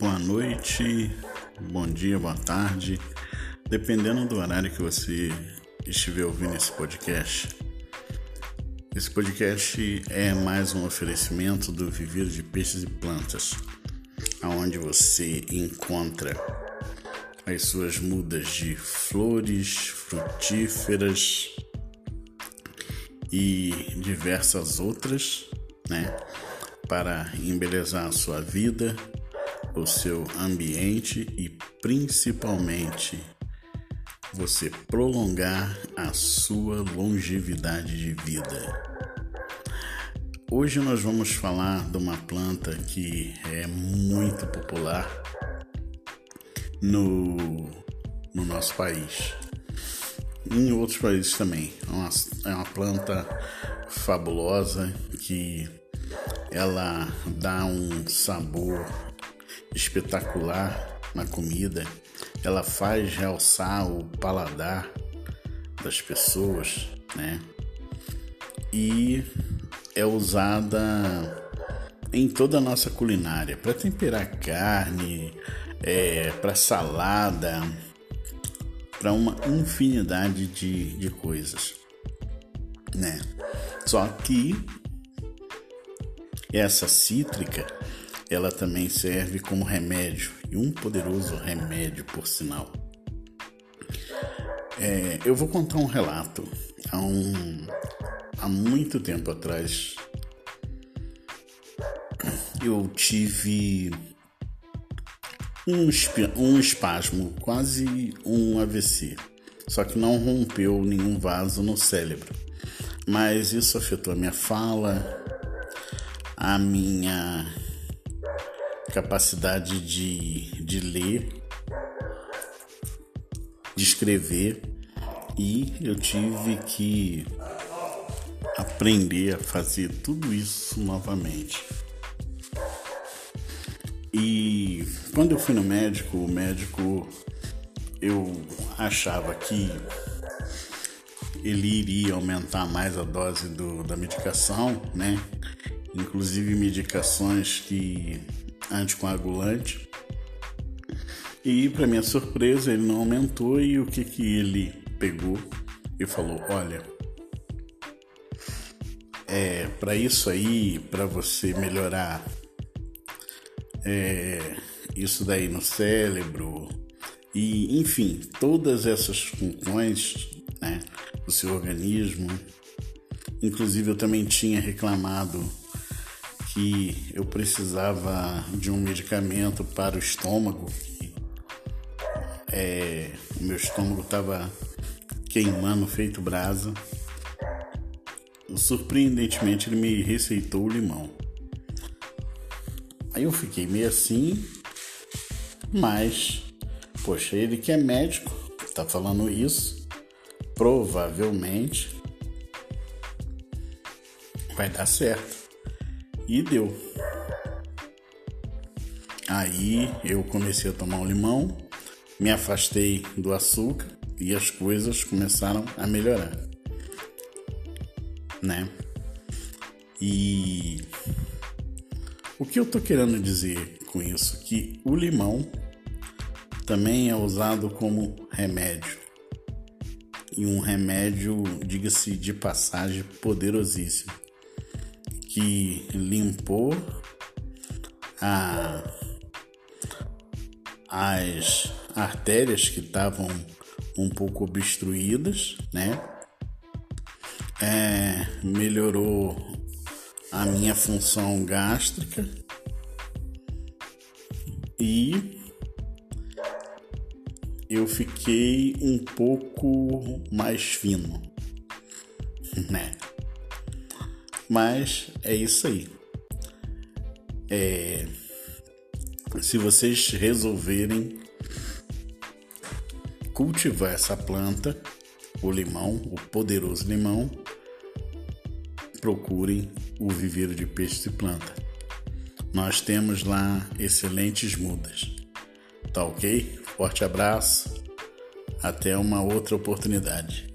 boa noite, bom dia, boa tarde, dependendo do horário que você estiver ouvindo esse podcast. Esse podcast é mais um oferecimento do Viveiro de Peixes e Plantas, aonde você encontra as suas mudas de flores, frutíferas e diversas outras, né? Para embelezar a sua vida o seu ambiente e principalmente você prolongar a sua longevidade de vida. Hoje nós vamos falar de uma planta que é muito popular no, no nosso país. Em outros países também. É uma, é uma planta fabulosa que ela dá um sabor espetacular na comida, ela faz realçar o paladar das pessoas, né? E é usada em toda a nossa culinária para temperar carne, é, para salada, para uma infinidade de, de coisas, né? Só que essa cítrica ela também serve como remédio e um poderoso remédio, por sinal. É, eu vou contar um relato. Há, um, há muito tempo atrás, eu tive um, um espasmo, quase um AVC. Só que não rompeu nenhum vaso no cérebro. Mas isso afetou a minha fala, a minha capacidade de, de ler, de escrever e eu tive que aprender a fazer tudo isso novamente. E quando eu fui no médico, o médico eu achava que ele iria aumentar mais a dose do, da medicação, né? Inclusive medicações que anticoagulante. E para minha surpresa, ele não aumentou e o que que ele pegou e falou: "Olha, é para isso aí, para você melhorar é, isso daí no cérebro e enfim, todas essas funções, né, do seu organismo. Inclusive eu também tinha reclamado que eu precisava de um medicamento para o estômago. É, o meu estômago estava queimando, feito brasa. Surpreendentemente, ele me receitou o limão. Aí eu fiquei meio assim, mas, poxa, ele que é médico, tá falando isso, provavelmente vai dar certo. E deu. Aí eu comecei a tomar um limão, me afastei do açúcar e as coisas começaram a melhorar. Né? E o que eu tô querendo dizer com isso? Que o limão também é usado como remédio. E um remédio, diga-se de passagem, poderosíssimo que limpou a, as artérias que estavam um pouco obstruídas, né? É, melhorou a minha função gástrica e eu fiquei um pouco mais fino, né? Mas é isso aí. É, se vocês resolverem cultivar essa planta, o limão, o poderoso limão, procurem o viveiro de peixes e planta. Nós temos lá excelentes mudas. Tá ok? Forte abraço. Até uma outra oportunidade.